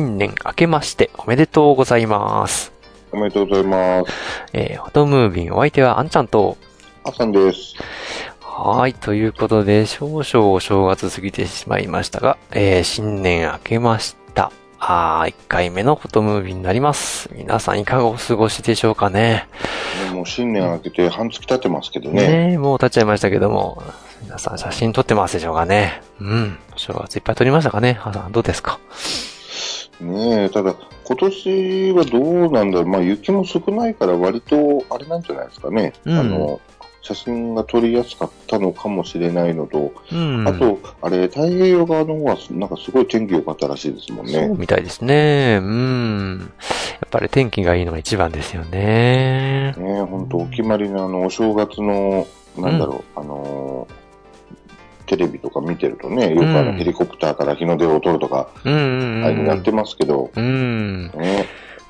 新年明けましておめでとうございます。おめでとうございます。えー、フォトムービンお相手はあんちゃんと、あさんです。はーい、ということで、少々お正月過ぎてしまいましたが、えー、新年明けました。あー、1回目のフォトムービーになります。皆さんいかがお過ごしでしょうかね。ねもう新年明けて半月経ってますけどね。ねえもう経っちゃいましたけども、皆さん写真撮ってますでしょうかね。うん。お正月いっぱい撮りましたかね。はさん、どうですか？ねえ、ただ今年はどうなんだろう。まあ雪も少ないから割とあれなんじゃないですかね。うんあの、写真が撮りやすかったのかもしれないのと、うん。あと、あれ、太平洋側の方はなんかすごい天気良かったらしいですもんそうね。みたいですね。うん。やっぱり天気がいいのが一番ですよね。ねえ、ほんとお決まりのあの、お正月の、なんだろう、あのーテレビとか見てるとね、よくあうん。のヘリコプターから日の出を撮るとか、ああいうのやっうん。てますけど、うん。ね。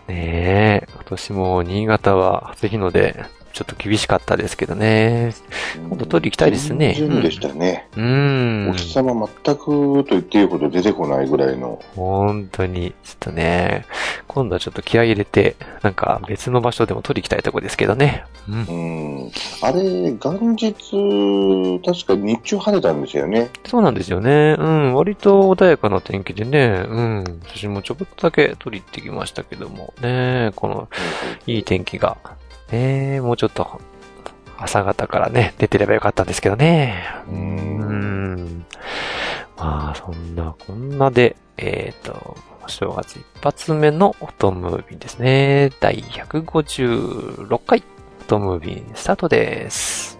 ねえ、今年も新潟は初日の出、ちょっと厳しかったですけどね。今度撮り行きたいですね全然でしたね。うんお。日様全くと言っていいほど出てこないぐらいの。本当に、ちょっとね、今度はちょっと気合い入れて、なんか別の場所でも撮り行きたいとこですけどね。うんう。ん。あれ、元日、確か日中晴れたんですよね。そうなんですよね。うん。割と穏やかな天気でね。うん。写真もちょこっとだけ撮り行ってきましたけども。ねこの、いい天気が。ねもうちょっと、朝方からね、出てればよかったんですけどね。ううんん。まあ、そんな、こんなで、えっ、と、お正月一発目のオトムービーですね。第156回、オトムービースタートです。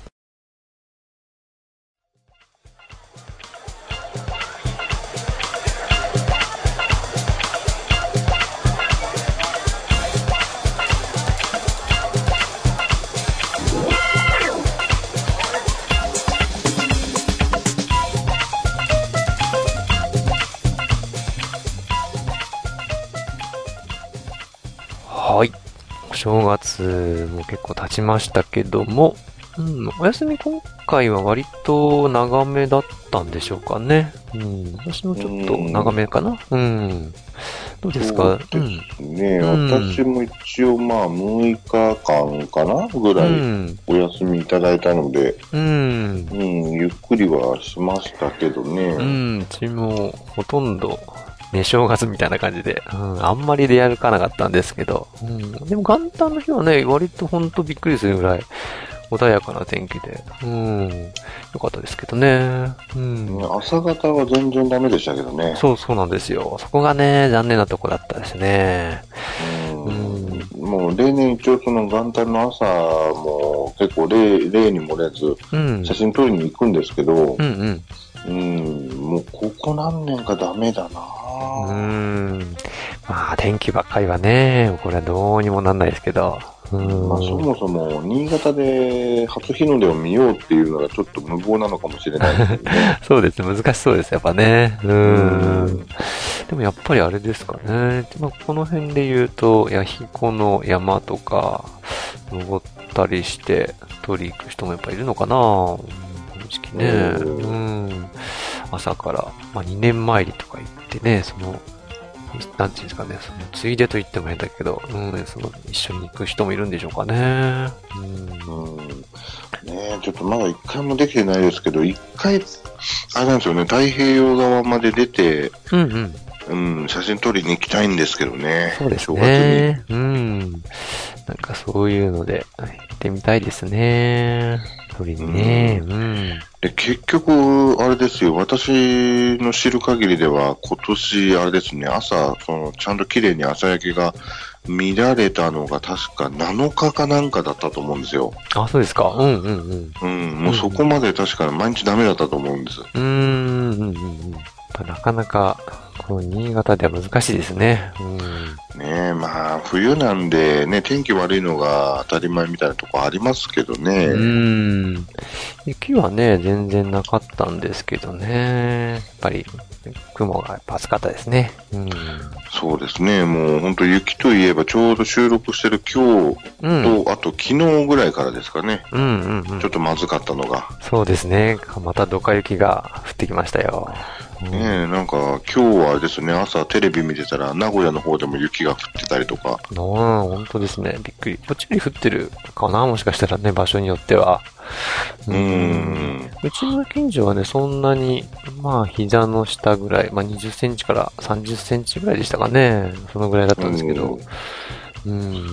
正月も結構経ちましたけども、うん、お休み今回は割と長めだったんでしょうかね。うん、私もちょっと長めかな。うん。どうですか？ですね、うん私も一応まあ6日間かな？ぐうらいん。お休みいただいたので、うん。うん、ゆっくりはしましたけどね。うん、うちもほとんど、ね、正月みたいな感じで、うん、あんまり出歩かなかったんですけど、うん、でも元旦の日はね、割とほんとびっくりするぐらい穏やかな天気で、うん、よかったですけどね。うん。朝方は全然ダメでしたけどね。そうそうなんですよ。そこがね、残念なとこだったですね。うんもう例年一応その元旦の朝も結構例例に漏れずうん。写真撮りに行くんですけどう、んうん。うん、もうここ何年かダメだなうーん。まあ、天気ばっかりはね、これはどうにもなんないですけど。うん。まあ、そもそも新潟で初日の出を見ようっていうのがちょっと無謀なのかもしれないね。そうです。難しそうです、やっぱね。う。うんでもやっぱりあれですかね。まあ、この辺で言うと、弥彦の山とか、登ったりして、取り行く人もやっぱいるのかなうんこの時期ね。うんうん。朝から、まあ、2年参りとか行ってね、その、なんていうんですかね、その、ついでと言っても変だけど、うん、その、一緒に行く人もいるんでしょうかね。うん。うんねえちょっとまだ一回もできてないですけど、一回、あれなんですよね、太平洋側まで出て、うんうん。うん、写真撮りに行きたいんですけどね。そうですね。うん。なんかそういうので、行ってみたいですね。取りにね。うん。で、結局、あれですよ、私の知る限りでは、今年、あれですね、朝、その、ちゃんと綺麗に朝焼けが見られたのが確か7日かなんかだったと思うんですよ。あ、そうですか。うんうんうん。うん、もうそこまで確か毎日ダメだったと思うんです。うーん、うんうんうん。なかなか、この新潟では難しいですね。うん。ねえ、まあ、冬なんでね、天気悪いのが当たり前みたいなとこありますけどね。うーん。雪はね、全然なかったんですけどね。やっぱり、雲がやっぱ暑かったですね。うん。そうですね、もう本当雪といえばちょうど収録してる今日うん。と、あと昨日ぐらいからですかね。うんうんうんちょっ。とまずかったのが。そうですね。またドカ雪が降ってきましたよ。うんねえ、なんか今日はですね、朝テレビ見てたら名古屋の方でも雪が降ってたりとか。うん、本当ですね。びっくり。こっちより降ってるかなもしかしたらね、場所によっては。うーん。うちの近所はね、そんなに、まあ、膝の下ぐらい、まあ、20センチから30センチぐらいでしたかね。そのぐらいだったんですけど。うん。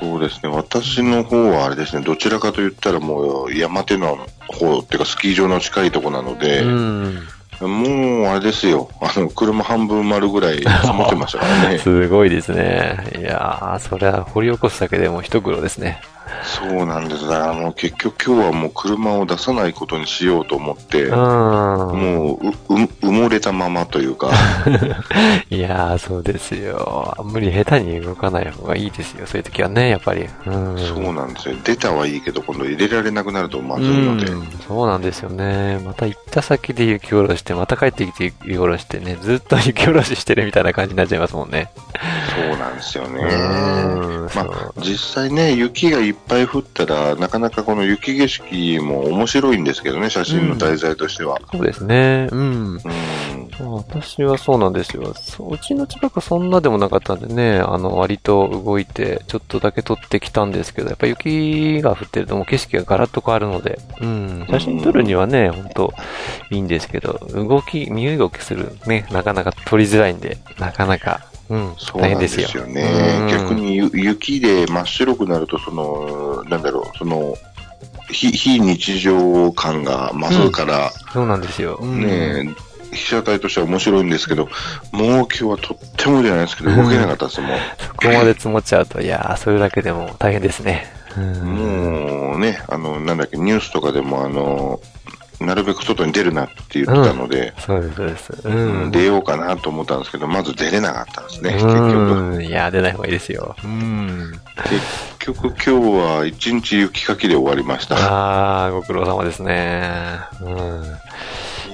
そうですね、私の方はあれですね、どちらかと言ったらもう山手の方っていうかスキー場の近いとこなので、うん。もうあれですよ、あの、車半分丸ぐらい積もってましたからね。すごいですね。いやー、それは掘り起こすだけでも一苦労ですね。そうなんです。だからもう結局今日はもう車を出さないことにしようと思って、うん。もううう埋もれたままというか、いやー、そうですよ。無理下手に動かない方がいいですよ。そういう時はね、やっぱり。うん。そうなんですよ。出たはいいけど、今度入れられなくなるとまずいので。うん、そうなんですよね。また行った先で雪下ろして、また帰ってきて雪下ろしてね、ずっと雪下ろししてるみたいな感じになっちゃいますもんね。そうなんですよね。うん、まあ、実際ね、雪がいっぱい降ったら、なかなかこの雪景色も面白いんですけどね、写真の題材としては。そうですね。うん。うん。まあ私はそうなんですよ。うちの近くそんなでもなかったんでね、あの、割と動いて、ちょっとだけ撮ってきたんですけど、やっぱ雪が降ってるともう景色がガラッと変わるので、うん、写真撮るにはね、ほんといいんですけど、動き、身動きするね、なかなか撮りづらいんで、なかなか、うん、そうなんで大変ですよ。ね。うん逆にゆ雪で真っ白くなると、その、なんだろう、その、非非日常感が増すから、そうなんですよ。うんね被写体としては面白いんですけど、もう今日はとってもじゃないですけど、動けなかったです、もう。そこまで積もっちゃうと、いやー、それだけでも大変ですね。うん。もうね、あの、なんだっけ、ニュースとかでも、あの、なるべく外に出るなって言ってたので、そうです、そうです。ううんん。出ようかなと思ったんですけど、まず出れなかったんですね、結局。うん。いやー、出ない方がいいですよ。うん。結局今日は一日雪かきで終わりました。あー、ご苦労様ですね。うん。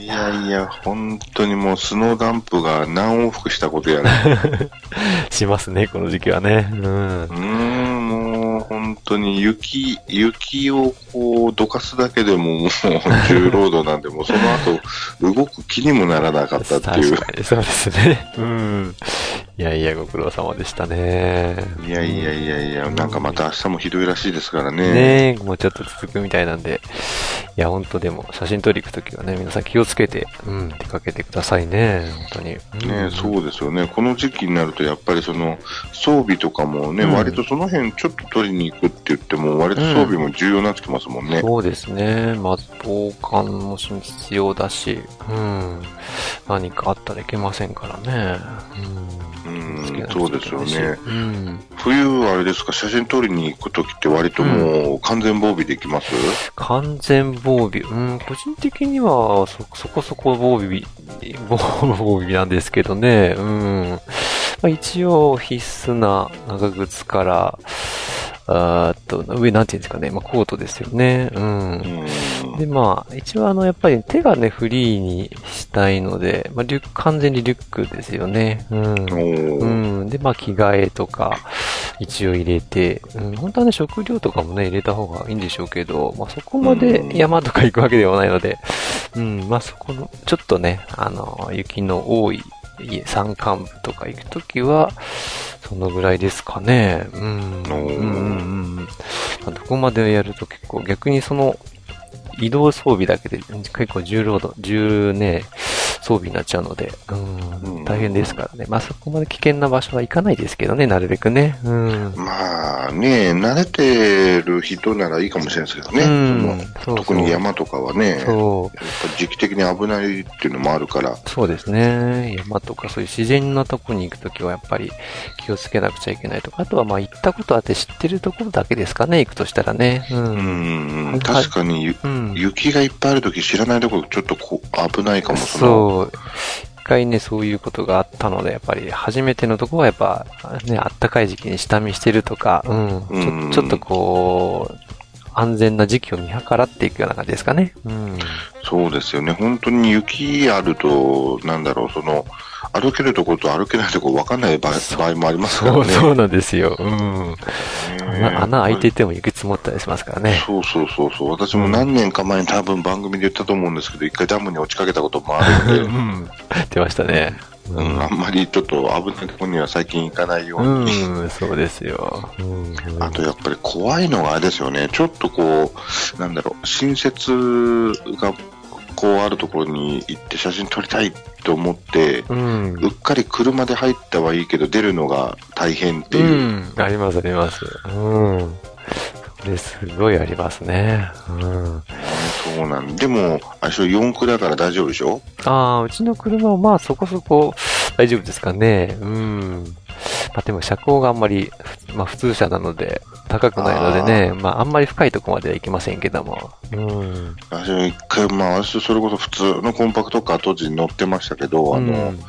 いやいや、本当にもうスノーダンプが何往復したことやら。しますね、この時期はね。うんう。ーん、当に雪、雪をこうどかすだけでももう 重労働なんで、もその後動く気にもならなかったっていう確。かに、そうですね。うん。いやいや、ご苦労様でしたね。いやいやいやいや、なんかまた明日もひどいらしいですからね。ねえ、もうちょっと続くみたいなんで。いや、本当でも、写真撮り行くときはね、皆さん気をつけて、うん、出かけてくださいね。本当に。ねそうですよね。この時期になると、やっぱりその、装備とかもね、うん割とその辺ちょっと取りに行くって言っても、割と装備も重要になってきますもんね。そうですね。まあ、防寒も必要だし、うん。何かあったらいけませんからね。ううん。ん、そうですよね。うん。冬はあれですか、写真撮りに行くときって割ともう完全防備できます、完全防備。うん、個人的にはそ、そこそこ防備、防防備なんですけどね。うん。まあ、一応必須な長靴から、あーっと、上なんていうんですかね。まあ、コートですよね。うん。うん。で、まあ、一応あの、やっぱり手がね、フリーにしたいので、まあ、リュック、完全にリュックですよね。うん。うん。で、まあ、着替えとか、一応入れて、うん、本当はね、食料とかもね、入れた方がいいんでしょうけど、まあ、そこまでうん山とか行くわけではないので、うん、まあ、そこの、ちょっとね、あの、雪の多い、山間部とか行くときは、そのぐらいですかね。うん。うんうんうん。まあどこまでやると結構、逆にその、移動装備だけで結構重労働、重ね、装備になっちゃうので、うんうん大変ですからね。まあそこまで危険な場所は行かないですけどね、なるべくね。うん。まあね、慣れてる人ならいいかもしれないですけどね。うんそ特に山とかはね、やっそう。ぱ時期的に危ないっていうのもあるから。そうですね。山とかそういう自然なとこに行くときはやっぱり気をつけなくちゃいけないとか、あとはまあ行ったことあって知ってるところだけですかね、行くとしたらね。う。うんん、はい確かにゆうん。雪がいっぱいあるとき知らないところちょっとこう危ないかも、のそう。一回ね、そういうことがあったので、やっぱり初めてのとこはやっぱ、ね、あったかい時期に下見してるとか、うん。うんちょちょっとこう、安全な時期を見計らっていくような感じですかね。うん。そうですよね。本当に雪あると、なんだろう、その、歩けるところと歩けないところ分かんない場合もありますからそう、ね。そうなんですよ。うん。ね穴穴開いていても雪積もったりしますからね。そうそうそうそう。私も何年か前に多分番組で言ったと思うんですけど、一回ダムに落ちかけたこともあるうんで、ん。出ましたね。ううん、あんまりちょっと危ないところには最近行かないように。うん、そうですよ。うん。あとやっぱり怖いのがあれですよね。ちょっとこう、なんだろう、新設がこうあるところに行って写真撮りたいと思って、うん。うっかり車で入ったはいいけど出るのが大変っていう。うん。あります、あります。うん。それすごいありますね。うん。そうなんでも、あれでしょ、4駆だから大丈夫でしょ？ああ、うちの車はまあそこそこ大丈夫ですかね。うん。まあでも車高があんまり、まあ普通車なので高くないのでね、まああんまり深いとこまでは行きませんけども。うん。私も一回、まあ私それこそ普通のコンパクトカー当時乗ってましたけど、あの、うん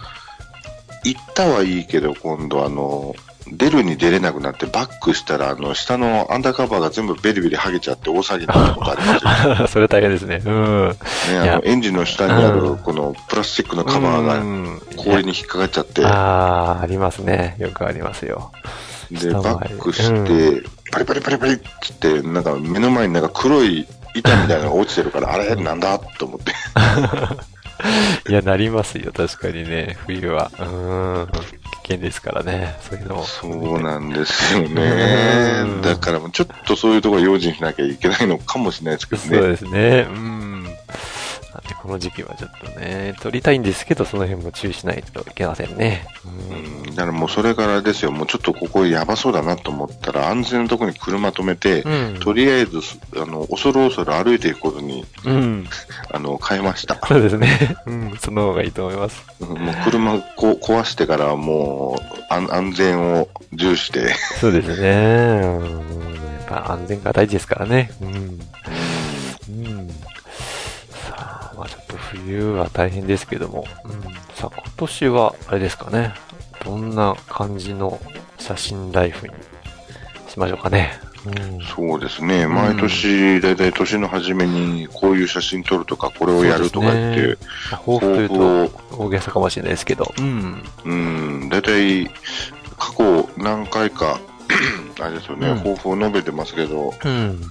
行ったはいいけど、今度あの、出るに出れなくなってバックしたら、あの、下のアンダーカバーが全部ベリベリ剥げちゃって大騒ぎになったことありますよ。それ大変ですね。うん。ね、あの、エンジンの下にあうんる、このプラスチックのカバーがうん氷に引っかかっちゃって、ああ、ありますね。よくありますよ。で、下バックして、パリパリパリパリっつって、なんか目の前になんか黒い板みたいなのが落ちてるから、あれなんだと思って。いや、なりますよ。確かにね。冬は。うん。危険ですからね。そういうのも。そうなんですよねうん。だからちょっとそういうところ用心しなきゃいけないのかもしれないですけどそうね。ですね。うん。なんで、この時期はちょっとね、撮りたいんですけど、その辺も注意しないといけませんね。うんだからもうそれからですよ、もうちょっとここやばそうだなと思ったら、安全なところに車止めて、うん。とりあえず、あの、恐る恐る歩いていくことに、うん。あの、変えました。そうですね。うん。その方がいいと思います。うんもう車こ壊してからはもう安安全を重視して、そうですね。うん。やっぱ安全が大事ですからね。うん。うん。さあ、まあちょっと冬は大変ですけども。うん。さあ、今年は、あれですかね。どんな感じの写真ライフにしましょうかね。うん。そうですね、毎年、だいたい年の初めにこういう写真撮るとか、これをやるとか言って、そう抱負というと大げさかもしれないですけど。うん。うん、だいたい過去何回か、あれですよね、うん抱負を述べてますけど、うん。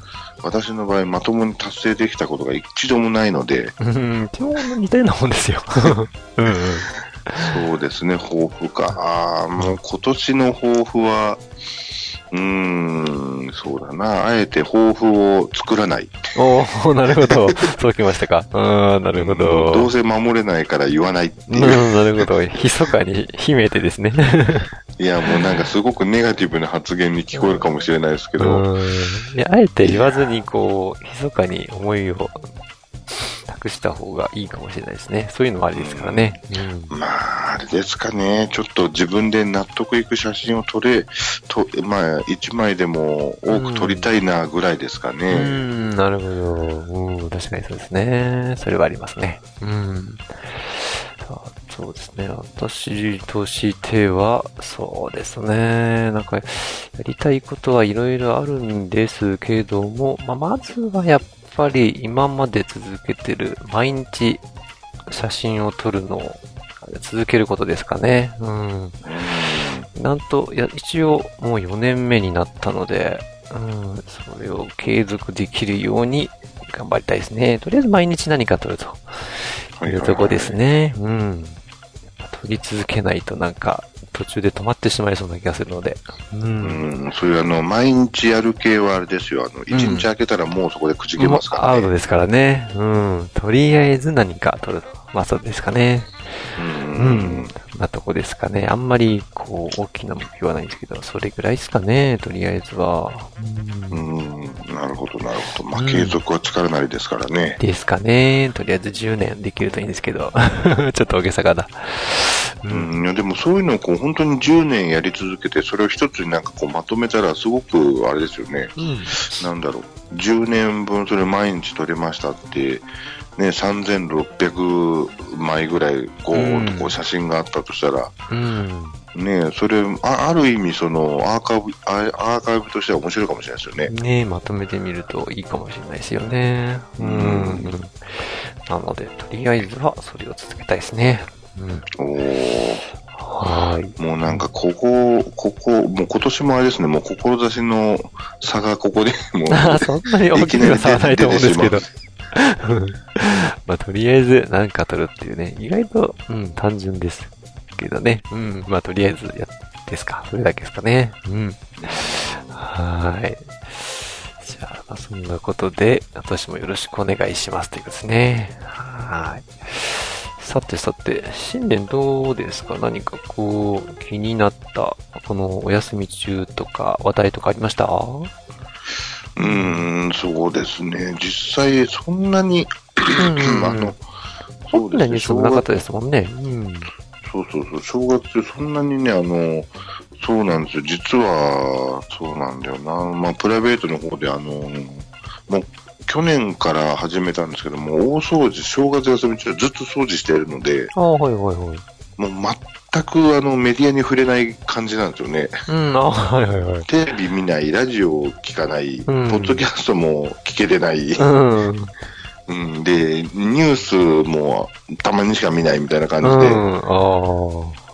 私の場合、まともに達成できたことが一度もないので、うん。基本似たようなもんですよ。うんうん。そうですね、抱負か。ああ、もう今年の抱負は、うーん、そうだな。あえて抱負を作らない。おー、なるほど。そうきましたか。うん、なるほど。どうせ守れないから言わないってうん、いう。なるほど。密かに秘めてですね。いや、もうなんかすごくネガティブな発言に聞こえるかもしれないですけど、うん。いや、あえて言わずに、こう、密かに思いを託した方がいいかもしれないですね。そういうのもありですからね。うん。まあ、あれですかね。ちょっと自分で納得いく写真を撮れ、と、まあ、一枚でも多く撮りたいなぐらいですかうね。ん、なるほど。うん、確かにそうですね。それはありますね。うん。そうですね。私としては、そうですね。なんか、やりたいことはいろいろあるんですけども、まあ、まずはやっぱり今まで続けてる毎日写真を撮るのを続けることですかね。うん。なんと、いや、一応もう4年目になったので、うん、それを継続できるように頑張りたいですね。とりあえず毎日何か撮るというとこですね。うん。撮り続けないとなんか途中で止まってしまいそうな気がするので。う。うんん、そういうあの、毎日やる系はあれですよ。あの、一日開けたらもうそこでくじけますからね。もうアウトですからね。うん。とりあえず何か撮ると。まあそうですかね。うん。なとこですかね。あんまり、こう、大きな目標はないんですけど、それぐらいですかね、とりあえずは。ううんん、なるほど、なるほど。まあ、うん継続は力なりですからね。ですかね。とりあえず10年できるといいんですけど。ちょっと大げさかな。う。うんん、いやでもそういうのをこう本当に10年やり続けて、それを一つになんかこうまとめたら、すごくあれですよね。うん。なんだろう、10年分それ毎日撮れましたって、ね、3600枚ぐらい、こう、うんこう写真があったとしたら、うん。ね、それ、あある意味、その、アーカイブ、あアーカイブとしては面白いかもしれないですよね。ねまとめてみるといいかもしれないですよね。うん。うんなので、とりあえずはそれを続けたいですね。うん。おーはーい。もうなんか、ここ、ここ、もう今年もあれですね、もう志の差がここで、もう、あそんなに大きくは差はないと思うんですけど。まあ、とりあえず何か取るっていうね、意外と、うん、単純ですけどね。うん、まあ、とりあえずや、ですか。それだけですかね。うん。はい。じゃあ、まあ、そんなことで、私もよろしくお願いしますということですね。はい。さてさて、新年どうですか？何かこう、気になった、このお休み中とか話題とかありました？うーん、そうですね。実際、そんなに、うんあの、そうですね。スもなかったですもんね。うん。そうそうそう、正月ってそんなにね、あの、そうなんですよ。実は、そうなんだよな。まあ、プライベートの方で、あの、もう、去年から始めたんですけども、大掃除、正月休み中ずっと掃除しているので、ああ、はいはいはい。もう全くあのメディアに触れない感じなんですよね。うん、はいはいはい。テレビ見ない、ラジオ聞かない、んポッドキャストも聞けてない、うん。うん。うん、で、ニュースもたまにしか見ないみたいな感じで、ああ。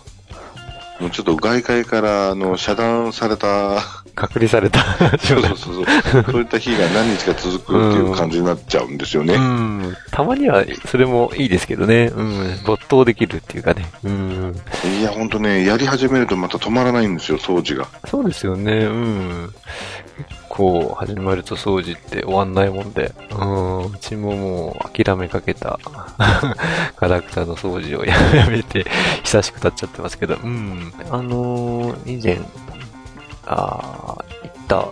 もうちょっと外界からあの遮断された、隔離されたそうそうそうそう、そういった日が何日か続くっていう感じになっちゃうんですよね。うん。たまには、それもいいですけどね。うん。没頭できるっていうかね。うん。いや、ほんとね、やり始めるとまた止まらないんですよ、掃除が。そうですよね。うん。結構、始まると掃除って終わんないもんで。うん。うちももう諦めかけた ガラクタの掃除をやめて、久しく経っちゃってますけど。うん。あのー以前、あた、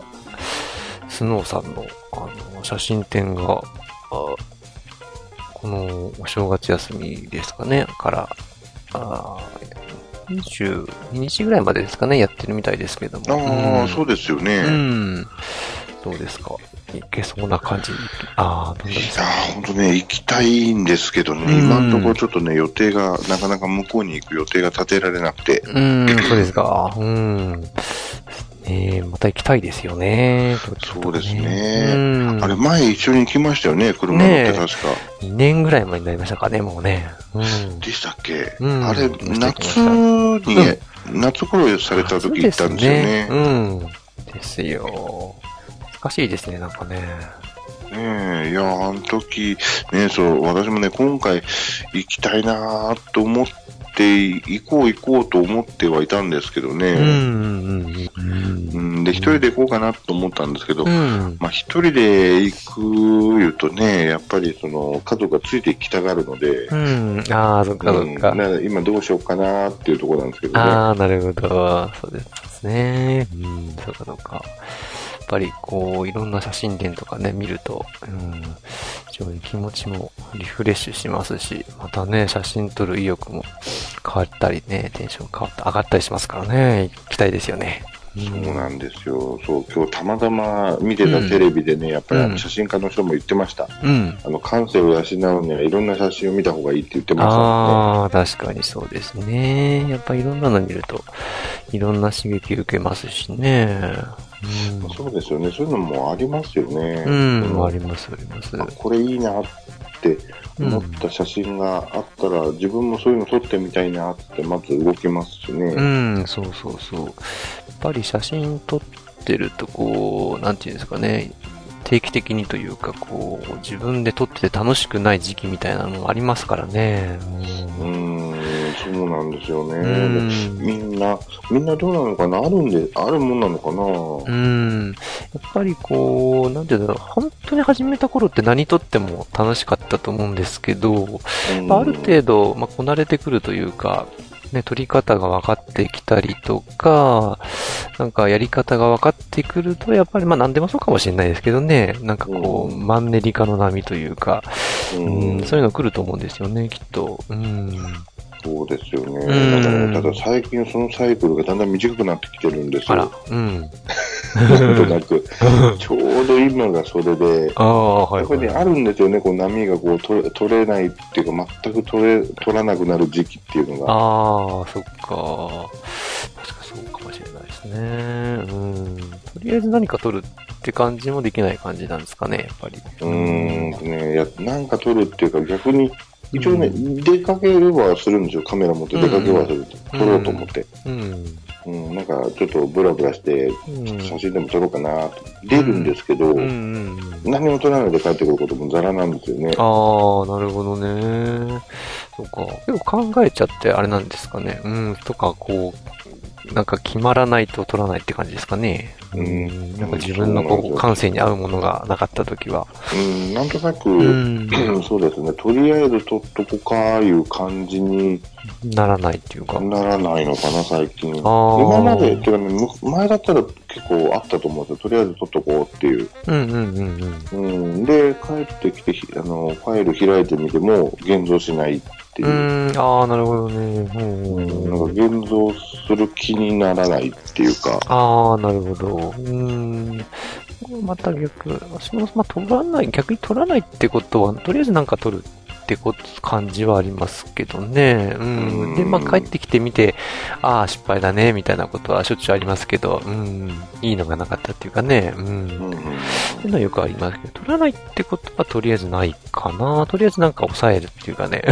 スノーさんの、あの、写真展が、あこのお正月休みですかね、から、あー22日ぐらいまでですかね、やってるみたいですけども。ああ、んそうですよね。うん。どうですか？いけそうな感じ？ああ、どういですか？やー、ほんとね、行きたいんですけどね、うん今のところちょっとね、予定が、なかなか向こうに行く予定が立てられなくて、うん、そうですか。うん。ねえ、また行きたいですよね。そうですねうん。あれ、前一緒に行きましたよね、車乗って確か。2年ぐらい前になりましたかね、もうね。うん。でしたっけ、うんあれ、夏に、夏頃された時行ったんですよね。そうですうん。ですよ。難しいですね、なんかね。ねえ、いや、あの時、ね、そう、私もね、今回行きたいなーと思って、行こう行こうと思ってはいたんですけどね。うん、うん、うん。うん、で、一人で行こうかなと思ったんですけど、うん。まあ、一人で行く言うとね、やっぱりその、家族がついてきたがるので、うん。ああ、そっかそっか。うんな今どうしようかなっていうところなんですけどね。ああ、なるほど。そうですね。うん、そうかそうか。やっぱりこう、いろんな写真展とかね、見ると、うん、非常に気持ちもリフレッシュしますし、またね、写真撮る意欲も変わったりね、テンション変わった、上がったりしますからね、行きたいですよね。そうなんですよ。そう、今日たまたま見てたテレビでね、やっぱりあうんの写真家の人も言ってました。うん。あの、感性を養うにはいろんな写真を見た方がいいって言ってましたああ、確かにそうですね。やっぱいろんなの見ると、いろんな刺激受けますしね。ね。そうですよね。そういうのもありますよね。うん、あります、あります。あこれいいなって思った写真があったら、自分もそういうの撮ってみたいなってまず動きますしね。うん、そうそうそう。やっぱり写真撮ってると、こう、なんていうんですかね、定期的にというか、こう、自分で撮ってて楽しくない時期みたいなのもありますからね。ううんん、そうなんですよね。うんみんな、みんなどうなのかな？あるんで、あるもんなのかな？うん。やっぱりこう、なんていうんだろう、本当に始めた頃って何とっても楽しかったと思うんですけど、うんある程度、まあ、こなれてくるというか、ね、取り方が分かってきたりとか、なんかやり方が分かってくると、やっぱりまあ何でもそうかもしれないですけどね、なんかこう、うんマンネリ化の波というか、ううんん、そういうの来ると思うんですよね、きっと。うん。そうですよね。うんだからね、ただ最近そのサイクルがだんだん短くなってきてるんですあらよ。、うん。なんとなく。ちょうど今がそれで、ああ、はい、はい。ね、あるんですよね、こう波がこう取れ取れないっていうか、全く取れ、取らなくなる時期っていうのが。ああ、そっか。確かそうかもしれないですね。うん。とりあえず何か取るって感じもできない感じなんですかね、やっぱり。うーんとね、や、なんか撮るっていうか逆に、一応ね、出かければするんですよ、カメラ持って出かけはすると、うん撮ろうと思って。うん。うん、なんかちょっとブラブラして、うん。写真でも撮ろうかなと。出るんですけど、うんうん。何も撮らないで帰ってくることもザラなんですよね。ああ、なるほどね。そうか。結構考えちゃってあれなんですかね。うん。とか、こう、なんか決まらないと取らないって感じですかね。うんなんか自分のこう、感性に合うものがなかったときは。うん、なんとなく、うん。そうですね、とりあえず撮っとこかいう感じにならないっていうか。ならないのかな、最近。今まで、てかね、む前だったら結構あったと思うんですよ。とりあえず撮っとこうっていう。うんうんうんうん。うん、で、帰ってきてひ、あの、ファイル開いてみても、現像しないっていうう。ああ、なるほどね。うんなんか現像する気にならないっていうか、ああ、なるほど。うーん。また逆、私も、まあ、取らない、逆に取らないってことは、とりあえずなんか取るってこと、感じはありますけどね。う。うんんで、まあ、帰ってきてみて、ああ、失敗だね、みたいなことはしょっちゅうありますけど、うん。いいのがなかったっていうかね。うん。うんうん、そういうのはよくありますけど、取らないってことはとりあえずないかな。とりあえずなんか抑えるっていうかね。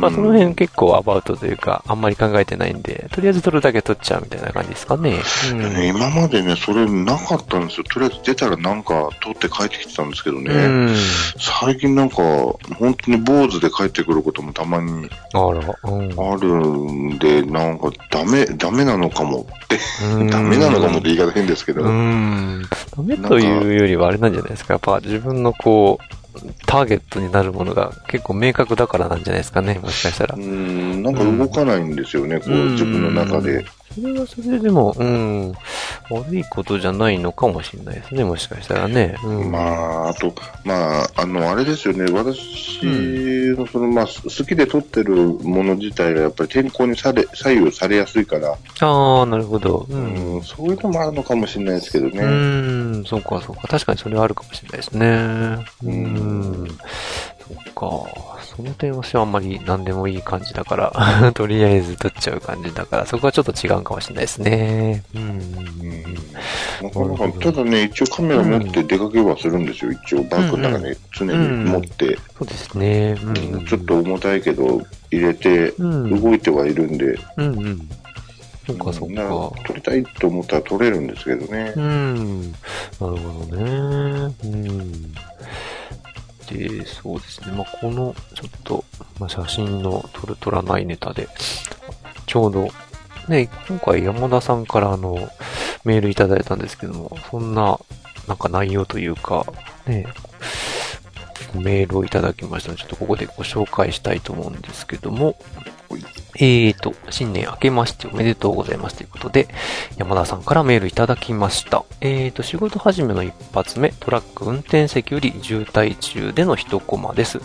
まあその辺結構アバウトというか、あんまり考えてないんで、とりあえず取るだけ取っちゃうみたいな感じですかね。うん。ね今までね、それなかったんですよ。とりあえず出たらなんか撮って帰ってきてたんですけどね。うん。最近なんか、本当に坊主で帰ってくることもたまにあら、うん。あるんで、なんかダメ、ダメなのかもって、うんダメなのかもって言い方変ですけど、うん。ダメというよりはあれなんじゃないですか。やっぱ自分のこう、ターゲットになるものが結構明確だからなんじゃないですかね。もしかしたらう。ん、なんか動かないんですよね、こう、うん自分の中で。それはそれでも、うん。悪いことじゃないのかもしれないですね。もしかしたらね。うん。まあ、あと、まあ、あの、あれですよね、私の、その、まあ、す好きで撮ってるもの自体が、やっぱり天候にされ左右されやすいから、ああ、なるほど。う。うんん、そういうのもあるのかもしれないですけどうね。ーん、そうか、そうか。確かにそれはあるかもしれないですね。うーん。そっか。その点私はあんまり何でもいい感じだから、とりあえず取っちゃう感じだから、そこはちょっと違うかもしれないですね。うん。うんなかなか、ただね、一応カメラ持って出かけはするんですよ、一応。バッグの中に常に持って、そうですね。ううんちょっと重たいけど、入れて、うん。動いてはいるんで、うんうん。そっか、そっなか。撮りたいと思ったら撮れるんですけどねう。ん。なるほどね。うん。で、そうですね。まあ、この、ちょっと、まあ、写真の撮る撮らないネタで、ちょうど、ね、今回山田さんからあの、メールいただいたんですけども、そんな、なんか内容というか、ね、メールをいただきましたので、ちょっとここでご紹介したいと思うんですけども、えーと、新年明けましておめでとうございますということで、山田さんからメールいただきました。えーと、仕事始めの一発目、トラック運転席より渋滞中での一コマです。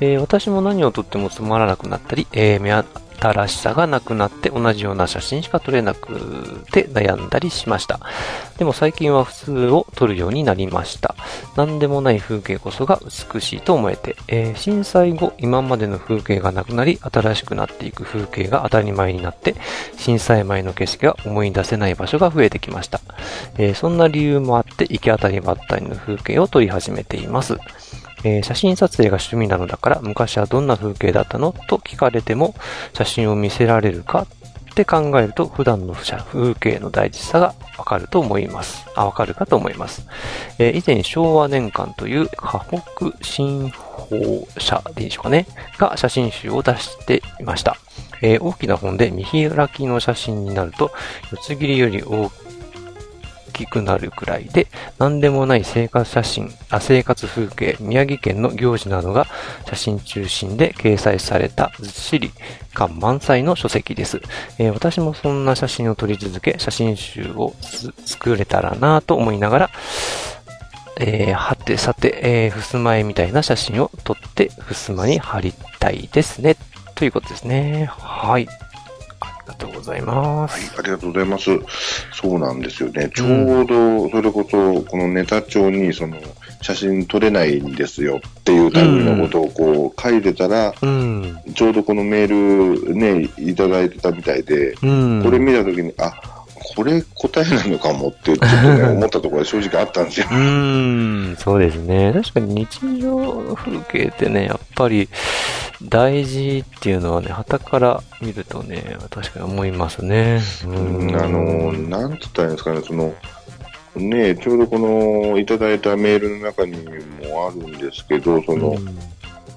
えー私も何を撮ってもつまらなくなったり、えー目新しさがなくなって同じような写真しか撮れなくて悩んだりしました。でも最近は普通を撮るようになりました。何でもない風景こそが美しいと思えて、えー震災後、今までの風景がなくなり、新しくなっていく風景が当たり前になって、震災前の景色が思い出せない場所が増えてきました。えーそんな理由もあって、行き当たりばったりの風景を撮り始めています。えー写真撮影が趣味なのだから、昔はどんな風景だったの？と聞かれても、写真を見せられるか？って考えると、普段の風景の大事さがわかると思います。あ、わかるかと思います。えー以前昭和年間という河北新報社でいいでしょうかね、が写真集を出していました。えー大きな本で見開きの写真になると、四つ切りより大きくなるくらいで、何でもない生活写真、あ生活風景、宮城県の行事などが写真中心で掲載されたずっしり感満載の書籍です。えー私もそんな写真を撮り続け、写真集を作れたらなぁと思いながら、えー、はてさて、えー、ふすま絵みたいな写真を撮って、ふすまに貼りたいですね。ということですね。はい。ありがとうございます。ありがとうございます。そうなんですよね。ちょうど、それこそ、このネタ帳に、その、写真撮れないんですよっていう類のことをこう書いてたら、うん。ちょうどこのメールね、いただいてたみたいで、うん。これ見たときに、あ、これ答えなのかもって、ちょっとね、思ったところが正直あったんですよ。うーん、そうですね。確かに日常風景ってね、やっぱり大事っていうのはね、旗から見るとね、確かに思いますね。ううんあの、なんつったらいいんですかね、その、ねちょうどこの、いただいたメールの中にもあるんですけど、その、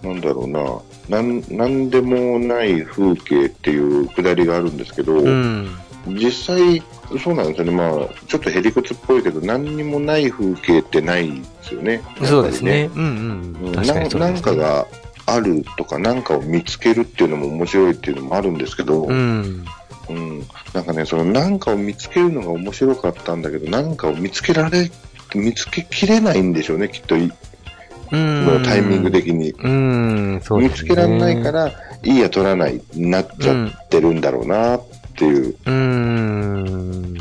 なんだろうな、なん、なんでもない風景っていうくだりがあるんですけど、うん。実際、そうなんですよね。まあ、ちょっとへりくつっぽいけど、何にもない風景ってないですよね。そうですね。うんうん。確かにね。なんかがあるとか、なんかを見つけるっていうのも面白いっていうのもあるんですけど、うん。うん、なんかね、そのなんかを見つけるのが面白かったんだけど、なんかを見つけられ、見つけきれないんでしょうね、きっとそん。のタイミング的に。うん、そうですね。見つけられないから、いいや、取らない、なっちゃってるんだろうなっていう。うーん。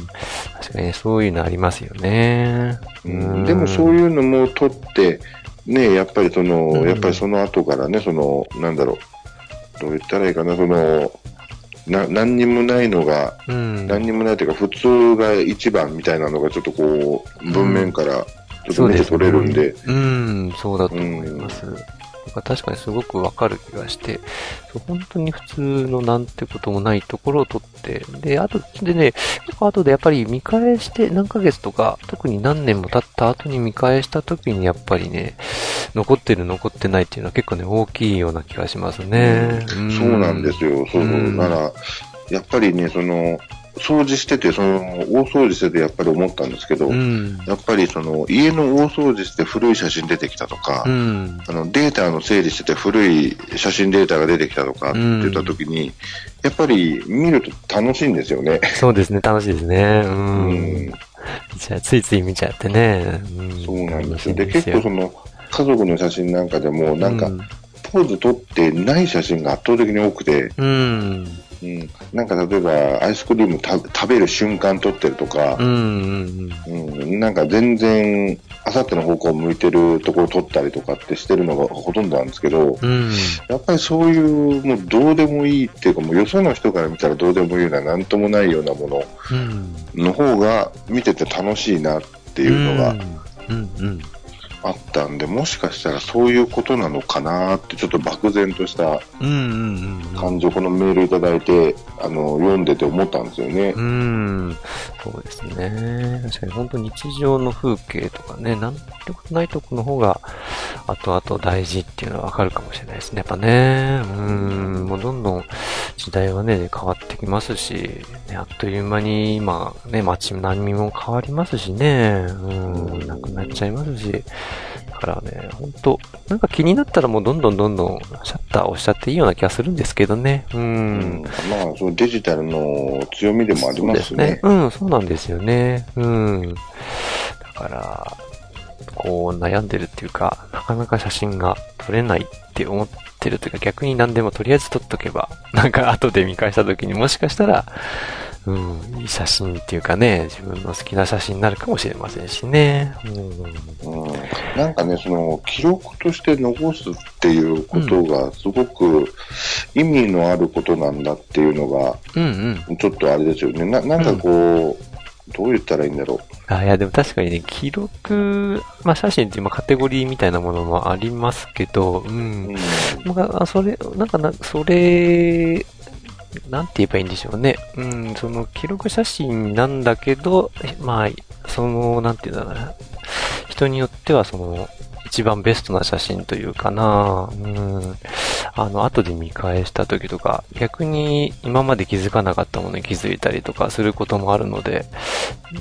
確かにねそういうのありますよね。うんでもそういうのも取って、ね、やっぱりその、うんやっぱりその後からね、その、なんだろう、どう言ったらいいかな、その、な、何にもないのが、う。うん。何にもないというか、普通が一番みたいなのがちょっとこう、文面からちょっと見て取れるんで、うん、そうだと思います。なんか確かにすごくわかる気がして、本当に普通のなんてこともないところを撮って、で、あと、でね、結構後でやっぱり見返して、何ヶ月とか、特に何年も経った後に見返した時にやっぱりね、残ってる残ってないっていうのは結構ね、大きいような気がしますね。そうなんですよ。そうそう。うんなら、やっぱりね、その、掃除してて、その、大掃除しててやっぱり思ったんですけど、うん。やっぱりその、家の大掃除して古い写真出てきたとか、うん。あの、データの整理してて古い写真データが出てきたとかって言った時に、やっぱり見ると楽しいんですよね。そうですね、楽しいですね。う。うんん。じゃあ、ついつい見ちゃってね。うん、そうなんですよ。で、結構その、家族の写真なんかでも、なんか、ポーズ撮ってない写真が圧倒的に多くて、うん。うん、なんか例えばアイスクリームた食べる瞬間撮ってるとかう、ん。なんか全然、あさっての方向を向いてるところを撮ったりとかってしてるのがほとんどなんですけど、うん。やっぱりそういう、もうどうでもいいっていうか、もうよその人から見たらどうでもいいような、なんともないようなものうん。の方が見てて楽しいなっていうのがうん。うん。あったんで、もしかしたらそういうことなのかなって、ちょっと漠然とした。感じをこのメールいただいて、あの、読んでて思ったんですよね。うん。そうですね。確かに本当日常の風景とかね、なんてことないとこの方が、後々大事っていうのはわかるかもしれないですね。やっぱね。うん。もうどんどん時代はね、変わってきますし、ね、あっという間に今、ね、街並みも変わりますしね。うん。なくなっちゃいますし。だからね、本当なんか気になったらもうどんどんどんどんシャッター押しちゃっていいような気がするんですけどね。ううんん。まあ、そのデジタルの強みでもありますそうですね。うん、そうなんですよね。うん。だから、こう悩んでるっていうか、なかなか写真が撮れないって思ってるというか、逆に何でもとりあえず撮っとけば、なんか後で見返した時にもしかしたら、うん、いい写真っていうかね、自分の好きな写真になるかもしれませんしね。うん。うん。なんかね、その、記録として残すっていうことが、すごく意味のあることなんだっていうのが、うんうん。ちょっとあれですよね。ななんかこう、どう言ったらいいんだろあ、いや、でも確かにね、記録、まあ写真って今カテゴリーみたいなものもありますけど、うう。ん。うん。なんか、あそれ、なんかな、それ、なんて言えばいいんでしょうね。うん、その記録写真なんだけど、まあ、その、なんていうんだろうな。人によってはその、一番ベストな写真というかな、うん、あの、後で見返した時とか、逆に今まで気づかなかったものに気づいたりとかすることもあるので、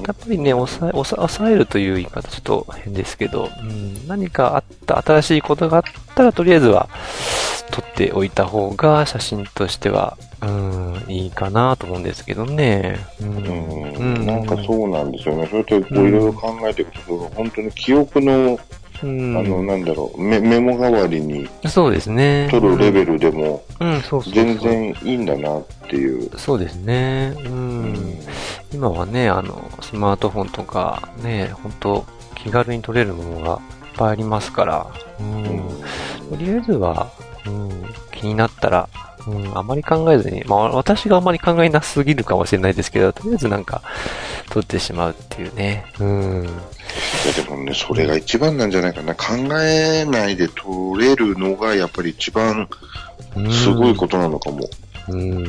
やっぱりね、抑え、抑えるという言い方ちょっと変ですけど、うん、何かあった、新しいことがあったら、とりあえずは、撮っておいた方が写真としては、うん、いいかなと思うんですけどね。うん。うん、なんかそうなんですよね。それと、こういろいろ考えていくと、うん、本当に記憶の、うん、あの、なんだろう、メメモ代わりに、そうですね。撮るレベルでも、うん、そうそう全然いいんだなっていう。そうですね。うん。今はね、あの、スマートフォンとか、ね、本当気軽に撮れるものがいっぱいありますから、うん。とりあえずは、うん、気になったら、うん、あまり考えずに、まあ私があまり考えなすぎるかもしれないですけど、とりあえずなんか、撮ってしまうっていうね。うん。いやでもね、それが一番なんじゃないかな。考えないで撮れるのがやっぱり一番すごいことなのかも。うん。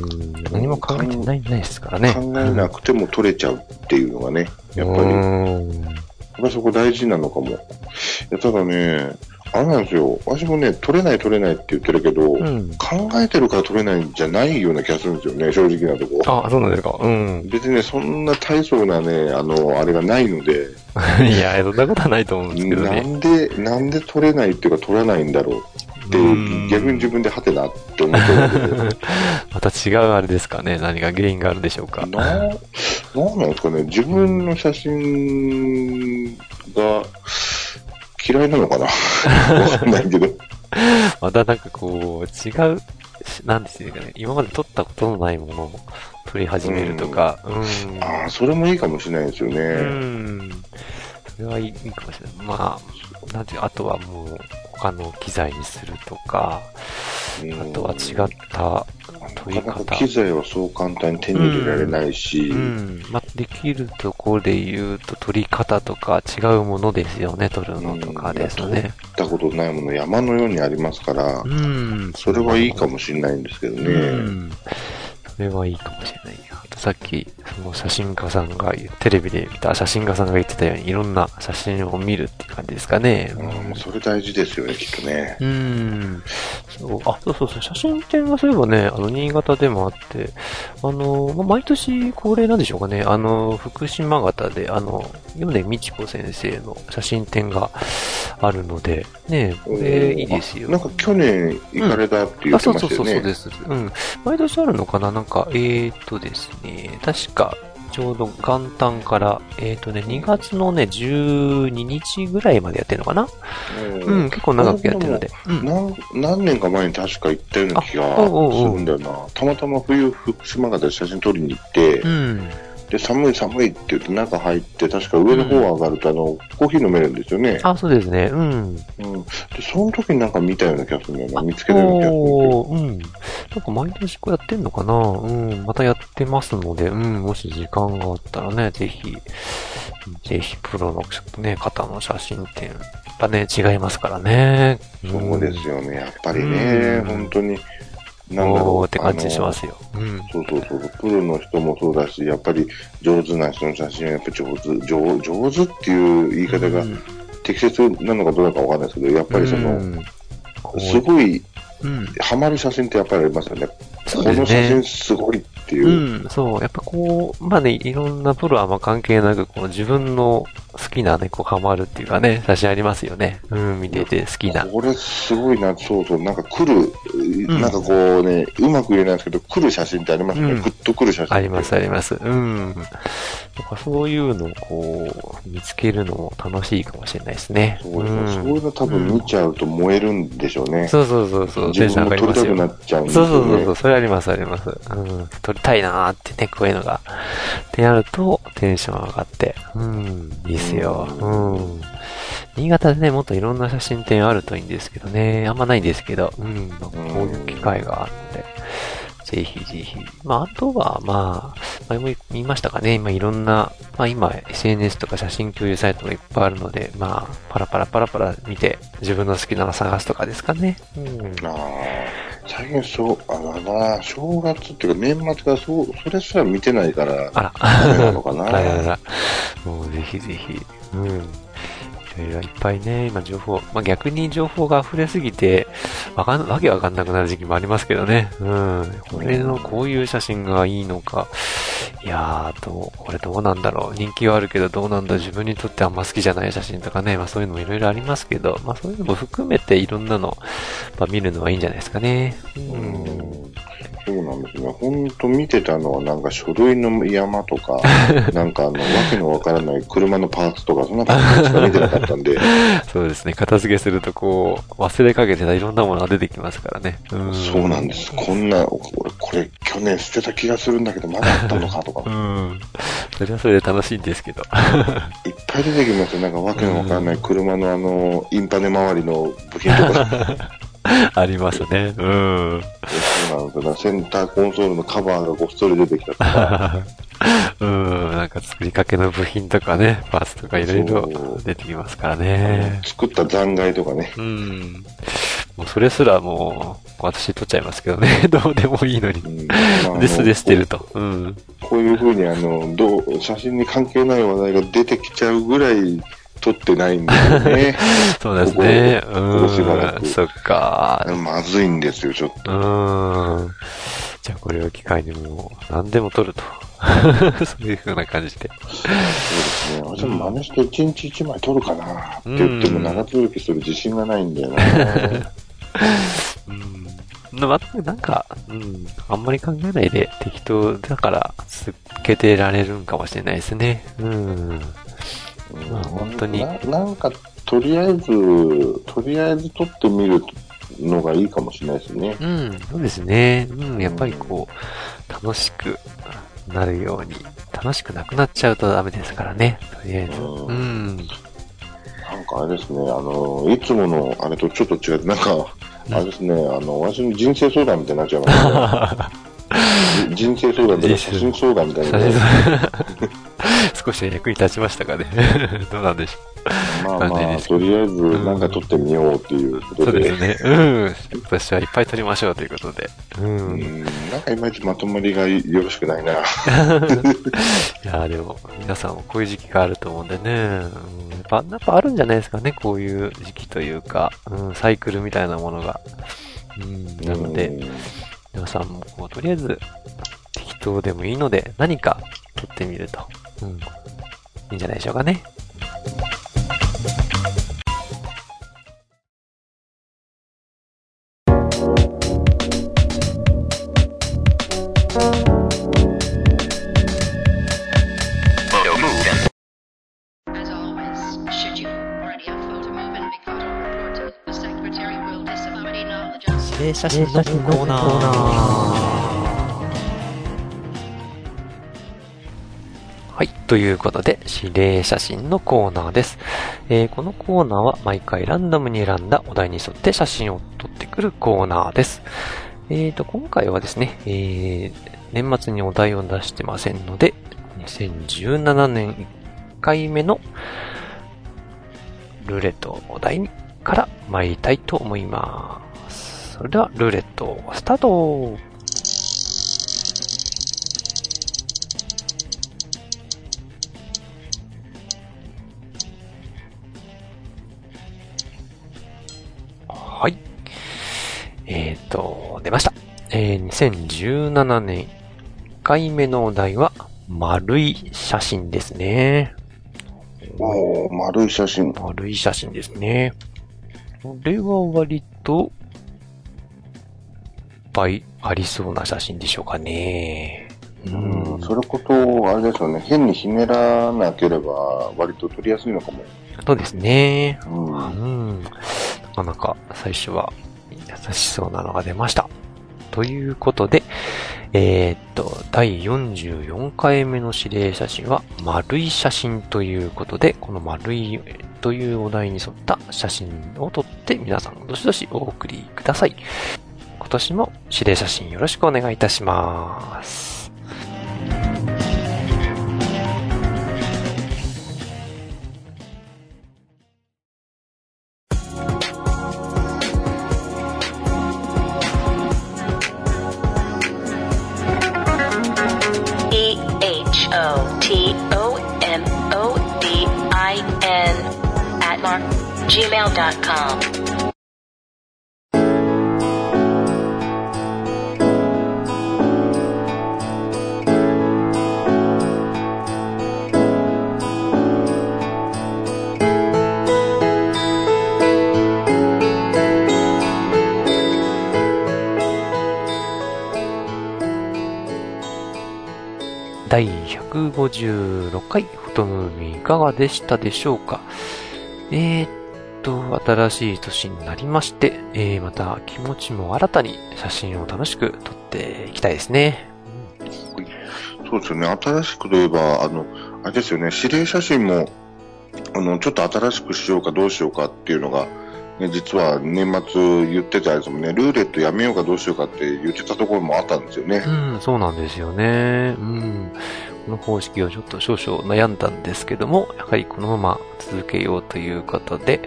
何も考えてないないですからね。考えなくても撮れちゃうっていうのがね、やっぱり。やっぱそこ大事なのかも。いやただね、あれなんですよ。私もね、取れない取れないって言ってるけど、うん、考えてるから取れないんじゃないような気がするんですよね、正直なとこ。あ、そうなんですか。うん。別にね、そんな大層なね、あの、あれがないので。いや、そんなことはないと思うんですけどね。なんで、なんで取れないっていうか取らないんだろうっていう、逆に自分でハテナって思ってるけど。また違うあれですかね。何か原因があるでしょうか。な、なんなんですかね。自分の写真が、嫌いなのかな？わかんないけど。またなんかこう、違う、なんですよね。今まで撮ったことのないものを撮り始めるとか。うん。うんああ、それもいいかもしれないですよね。うん。それはいいかもしれない。まあ、なんてあとはもう、他の機材にするとか、あとは違った取り方。機材はそう簡単に手に入れられないし。うん。うん、まあ、できるところで言うと、取り方とか違うものですよね、取るのとかですね。取ったことないもの山のようにありますから、うん。それはいいかもしれないんですけどね。うん。それはいいかもしれないや。さっき、その写真家さんが、テレビで見た写真家さんが言ってたように、いろんな写真を見るっていう感じですかね。うん、それ大事ですよね、きっとね。うん。そう、あ、そうそうそう、写真展がそういえばね、あの、新潟でもあって、あの、ま毎年恒例なんでしょうかね、あの、福島型で、あの、米美智子先生の写真展があるので、ね、これいいですよ。なんか去年行かれたって言ってましたよね。うん、あ、そうそうそうです。うん。毎年あるのかな？なんか、えーとですね、確か、ちょうど元旦から、えっ、ー、とね、2月のね、12日ぐらいまでやってるのかな？うん、結構長くやってるので。うん、何何年か前に確か行ったような気がするんだよな。たまたま冬、福島方で写真撮りに行って、うん、で、寒い寒いって言って中入って、確か上の方上がると、あの、コーヒー飲めるんですよね。あ、そうですね。うん。うん。で、その時になんか見たような気がするんだよな。見つけたような気がするんうん。なんか毎年こうやってんのかなうん。またやってますので、うん。もし時間があったらね、ぜひ、ぜひプロのね、方の写真展。やっぱね、違いますからね。そうですよね。やっぱりね、本当に。なんだろうって感じしますよ。うん。そうそうそう。プロの人もそうだし、やっぱり上手な人の写真はやっぱ上手、上上手っていう言い方が適切なのかどうなのかわかんないですけど、やっぱりその、すごい、ハマる写真ってやっぱりありますよね。この写真すごいっていう。うん、そう。やっぱこう、まあね、いろんなプロはまあ関係なく、この自分の好きなね、こうハマるっていうかね、写真ありますよね。うん、見てて好きな。これすごいな、そうそう、なんか来る、うん、なんかこうね、うまく言えないんですけど、来る写真ってありますね。うん、グッと来る写真。あります、あります。うん。なんかそういうのをこう、見つけるのも楽しいかもしれないですね。そう。うん、そういうの多分見ちゃうと燃えるんでしょうね。そうそうそうそう。自分も撮りたくなっちゃうんですよ、ね。そうそうそう。それあります、あります。うん。撮りたいなーってね、こういうのが。ってやると、テンション上がって。うん。いいっすよ。うん。新潟でね、もっといろんな写真展あるといいんですけどね。あんまないんですけど。うん。こういう機会があるので。ぜひぜひ。まあ、あとは、まあ、前も言いましたかね。今いろんな、まあ今 SNS とか写真共有サイトがいっぱいあるので、まあ、パラパラパラパラ見て、自分の好きなの探すとかですかね。うん。ああ、最近そう、あらな、正月っていうか年末がそう、それすら見てないから、あら、なのかな。あららもうぜひぜひ。うん。いろいっぱいね、今情報、まあ、逆に情報が溢れすぎて、わかん、わけわかんなくなる時期もありますけどね。うん。これのこういう写真がいいのか。いやー、どう、これどうなんだろう。人気はあるけどどうなんだ。自分にとってあんま好きじゃない写真とかね。まあそういうのもいろいろありますけど、まあそういうのも含めていろんなの、まあ見るのはいいんじゃないですかね。うん。そうなんですね。ほんと見てたのはなんか書類の山とか、なんかあの、わけのわからない車のパーツとか、そんな感じしか見てなかったんで。そうですね。片付けするとこう、忘れかけてたいろんなものが出てきますからね。うそうなんです。こんな、俺これ去年捨てた気がするんだけど、まだあったのかとか。うん。それはそれで楽しいんですけど。いっぱい出てきますよ。なんかわけのわからない車のあの、インパネ周りの部品とか。ありますね。うん。なんですよ。センターコンソールのカバーがごっそり出てきたとか。うん、なんか作りかけの部品とかね、パーツとかいろいろ出てきますからね。作った残骸とかね。うん。もうそれすらもう、私取っちゃいますけどね。どうでもいいのに。うんまあ、でてると。うん。こういうふうに、あの、どう、写真に関係ない話題が出てきちゃうぐらい、撮ってないんだよね。そうですね。ここここしばらく。そっか。まずいんですよ、ちょっと。うん。じゃあこれを機会にもう何でも撮ると。そういう風な感じで。そうですね。私も真似して1日1枚撮るかなって言っても長続きする自信がないんだよな。うんま、なんか、うん、あんまり考えないで適当だから続けてられるんかもしれないですね。うん。まあ、本当にな。なんか、とりあえず、とりあえず撮ってみるのがいいかもしれないですね。うん、そうですね。うん、やっぱりこう、楽しくなるように、楽しくなくなっちゃうとダメですからね、とりあえず。うん。なんかあれですね、あの、いつものあれとちょっと違って、なんか、あれですね、あの、私の人生相談みたいになっちゃいましたね。人生相談とか写真相談みたいな、ね。少し役に立ちましたかね。どうなんでしょう。まあまあ、とりあえずなんか撮ってみようっていうことで。そうですね。うん。私はいっぱい撮りましょうということで。うん。うんなんかいまいちまとまりがよろしくないな。いやでも、皆さんもこういう時期があると思うんでね。うん、やっぱ、やっぱあるんじゃないですかね。こういう時期というか、うん、サイクルみたいなものが。うん、なので、皆さんもこう、とりあえず、適当でもいいので、何か撮ってみると、うん、いいんじゃないでしょうかね。写真のコーナー。ということで、指令写真のコーナーです。えー、このコーナーは毎回ランダムに選んだお題に沿って写真を撮ってくるコーナーです。えーと、今回はですね、えー、年末にお題を出してませんので、2017年1回目のルーレットお題から参りたいと思います。それでは、ルーレット、スタートはい。えっ、ー、と、出ました。えー、2017年1回目のお題は、丸い写真ですね。おー、丸い写真。丸い写真ですね。これは割とぱいありそうな写真でしょうかね。うん、それこと、あれですよね、変にひねらなければ、割と撮りやすいのかも。そうですね。うん。うん、なかなか最初は優しそうなのが出ました。ということで、えー、っと、第44回目の指令写真は、丸い写真ということで、この丸いというお題に沿った写真を撮って皆さんどしどしお送りください。今年も指令写真よろしくお願いいたします。Bye. でしたでしょうか？えー、っと、新しい年になりまして、えー、また気持ちも新たに写真を楽しく撮っていきたいですね。そうですよね。新しくといえば、あの、あれですよね、指令写真も、あの、ちょっと新しくしようかどうしようかっていうのが、ね、実は年末言ってたやつもね、ルーレットやめようかどうしようかって言ってたところもあったんですよね。うん、そうなんですよね。うん。この方式をちょっと少々悩んだんですけども、やはりこのまま続けようということで、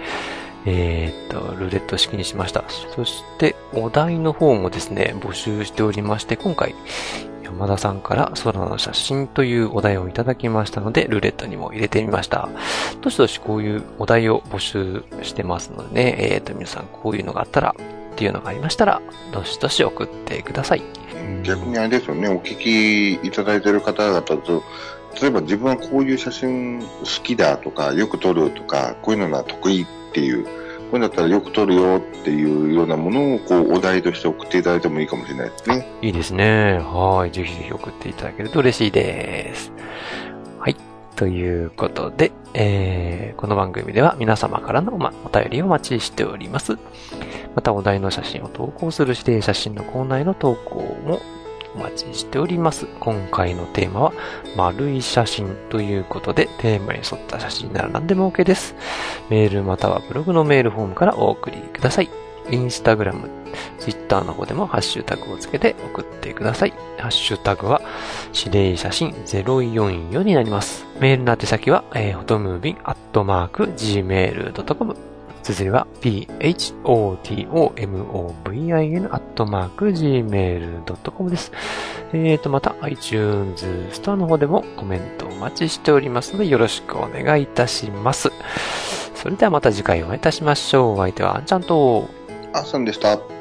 えー、っと、ルーレット式にしました。そして、お題の方もですね、募集しておりまして、今回、山田さんから空の写真というお題をいただきましたので、ルーレットにも入れてみました。どしどしこういうお題を募集してますのでね、えー、っと、皆さんこういうのがあったら、っていうのがありましたら、どしどし送ってください。逆にあれですよね、お聞きいただいている方々と、例えば自分はこういう写真好きだとか、よく撮るとか、こういうのが得意っていう、こういうのだったらよく撮るよっていうようなものを、こう、お題として送っていただいてもいいかもしれないですね。いいですね。はい。ぜひぜひ送っていただけると嬉しいです。はい。ということで、えー、この番組では皆様からの、ま、お便りをお待ちしております。またお題の写真を投稿する指定写真のコーナーへの投稿もお待ちしております。今回のテーマは、丸い写真ということで、テーマに沿った写真なら何でも OK です。メールまたはブログのメールフォームからお送りください。インスタグラム、ツイッターの方でもハッシュタグをつけて送ってください。ハッシュタグは、指令写真044になります。メールの宛先は、えー、フォトムービンアットマーク gmail.com 綴りは photomovin アットマーク gmail.com です。えーと、また iTunes ストアの方でもコメントお待ちしておりますのでよろしくお願いいたします。それではまた次回お会いいたしましょう。お相手はあんちゃんと、あさんでした。